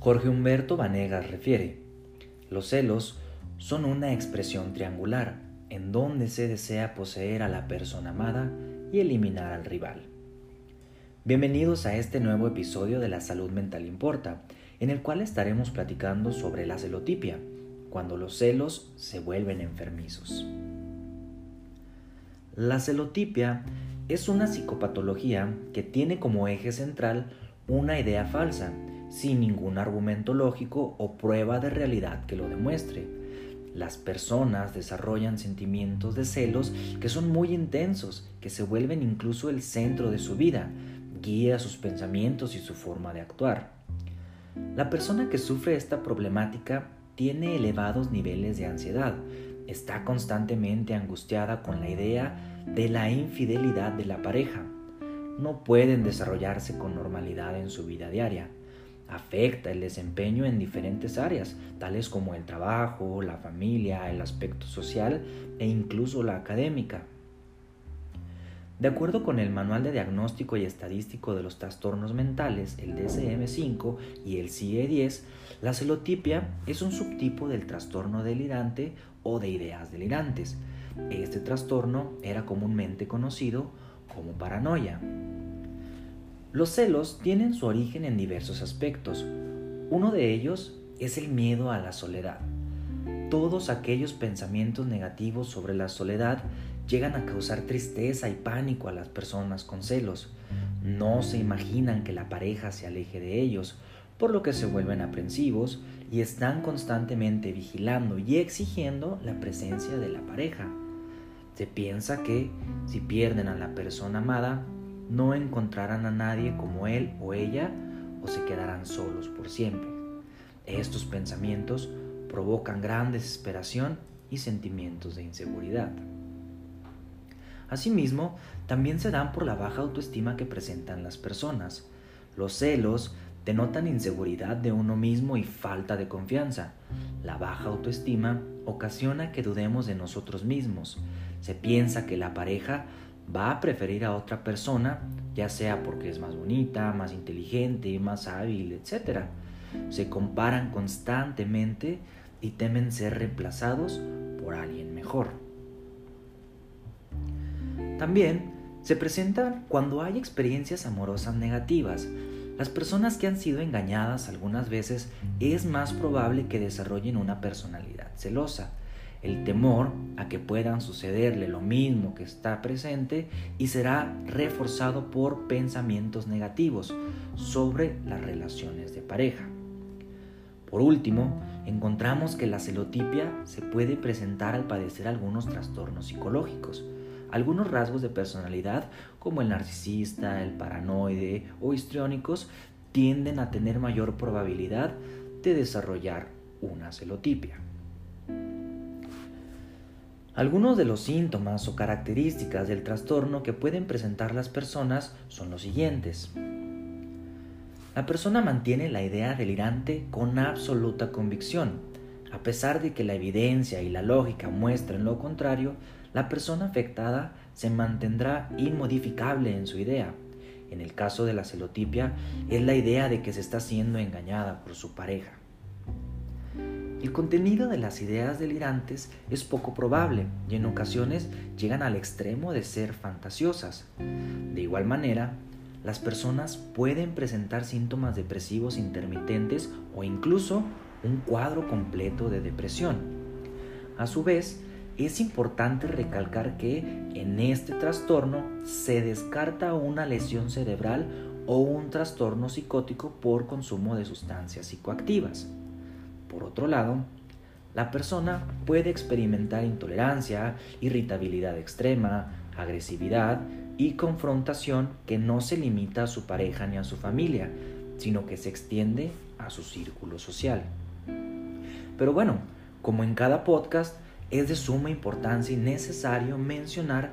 Jorge Humberto Vanegas refiere, los celos son una expresión triangular en donde se desea poseer a la persona amada y eliminar al rival. Bienvenidos a este nuevo episodio de La Salud Mental Importa, en el cual estaremos platicando sobre la celotipia, cuando los celos se vuelven enfermizos. La celotipia es una psicopatología que tiene como eje central una idea falsa sin ningún argumento lógico o prueba de realidad que lo demuestre. Las personas desarrollan sentimientos de celos que son muy intensos, que se vuelven incluso el centro de su vida, guía sus pensamientos y su forma de actuar. La persona que sufre esta problemática tiene elevados niveles de ansiedad, está constantemente angustiada con la idea de la infidelidad de la pareja. No pueden desarrollarse con normalidad en su vida diaria afecta el desempeño en diferentes áreas, tales como el trabajo, la familia, el aspecto social e incluso la académica. De acuerdo con el Manual de Diagnóstico y Estadístico de los Trastornos Mentales, el DSM-5 y el CIE-10, la celotipia es un subtipo del trastorno delirante o de ideas delirantes. Este trastorno era comúnmente conocido como paranoia. Los celos tienen su origen en diversos aspectos. Uno de ellos es el miedo a la soledad. Todos aquellos pensamientos negativos sobre la soledad llegan a causar tristeza y pánico a las personas con celos. No se imaginan que la pareja se aleje de ellos, por lo que se vuelven aprensivos y están constantemente vigilando y exigiendo la presencia de la pareja. Se piensa que si pierden a la persona amada, no encontrarán a nadie como él o ella o se quedarán solos por siempre. Estos pensamientos provocan gran desesperación y sentimientos de inseguridad. Asimismo, también se dan por la baja autoestima que presentan las personas. Los celos denotan inseguridad de uno mismo y falta de confianza. La baja autoestima ocasiona que dudemos de nosotros mismos. Se piensa que la pareja va a preferir a otra persona, ya sea porque es más bonita, más inteligente, más hábil, etc. Se comparan constantemente y temen ser reemplazados por alguien mejor. También se presentan cuando hay experiencias amorosas negativas. Las personas que han sido engañadas algunas veces es más probable que desarrollen una personalidad celosa el temor a que puedan sucederle lo mismo que está presente y será reforzado por pensamientos negativos sobre las relaciones de pareja. Por último, encontramos que la celotipia se puede presentar al padecer algunos trastornos psicológicos. Algunos rasgos de personalidad, como el narcisista, el paranoide o histriónicos, tienden a tener mayor probabilidad de desarrollar una celotipia. Algunos de los síntomas o características del trastorno que pueden presentar las personas son los siguientes. La persona mantiene la idea delirante con absoluta convicción. A pesar de que la evidencia y la lógica muestren lo contrario, la persona afectada se mantendrá inmodificable en su idea. En el caso de la celotipia, es la idea de que se está siendo engañada por su pareja. El contenido de las ideas delirantes es poco probable y en ocasiones llegan al extremo de ser fantasiosas. De igual manera, las personas pueden presentar síntomas depresivos intermitentes o incluso un cuadro completo de depresión. A su vez, es importante recalcar que en este trastorno se descarta una lesión cerebral o un trastorno psicótico por consumo de sustancias psicoactivas. Por otro lado, la persona puede experimentar intolerancia, irritabilidad extrema, agresividad y confrontación que no se limita a su pareja ni a su familia, sino que se extiende a su círculo social. Pero bueno, como en cada podcast, es de suma importancia y necesario mencionar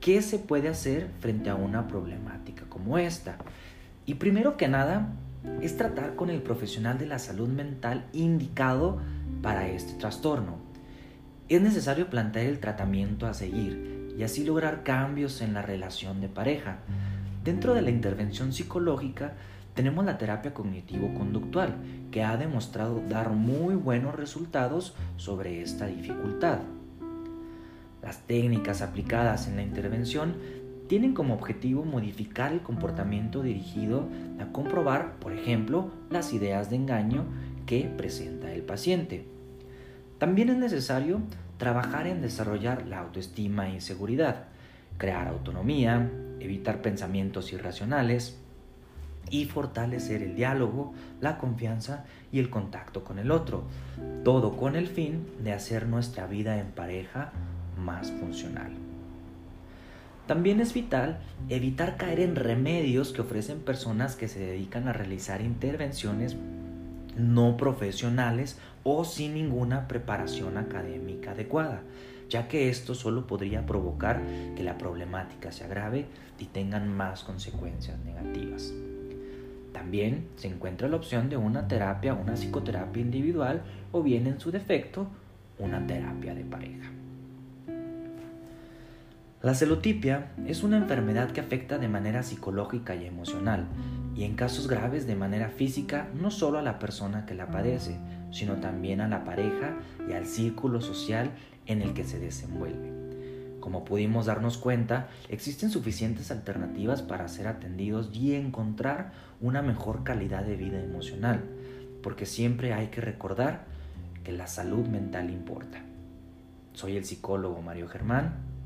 qué se puede hacer frente a una problemática como esta. Y primero que nada, es tratar con el profesional de la salud mental indicado para este trastorno. Es necesario plantear el tratamiento a seguir y así lograr cambios en la relación de pareja. Dentro de la intervención psicológica tenemos la terapia cognitivo-conductual, que ha demostrado dar muy buenos resultados sobre esta dificultad. Las técnicas aplicadas en la intervención tienen como objetivo modificar el comportamiento dirigido a comprobar, por ejemplo, las ideas de engaño que presenta el paciente. También es necesario trabajar en desarrollar la autoestima y seguridad, crear autonomía, evitar pensamientos irracionales y fortalecer el diálogo, la confianza y el contacto con el otro, todo con el fin de hacer nuestra vida en pareja más funcional. También es vital evitar caer en remedios que ofrecen personas que se dedican a realizar intervenciones no profesionales o sin ninguna preparación académica adecuada, ya que esto solo podría provocar que la problemática se agrave y tengan más consecuencias negativas. También se encuentra la opción de una terapia, una psicoterapia individual o bien en su defecto, una terapia de pareja. La celotipia es una enfermedad que afecta de manera psicológica y emocional, y en casos graves de manera física no solo a la persona que la padece, sino también a la pareja y al círculo social en el que se desenvuelve. Como pudimos darnos cuenta, existen suficientes alternativas para ser atendidos y encontrar una mejor calidad de vida emocional, porque siempre hay que recordar que la salud mental importa. Soy el psicólogo Mario Germán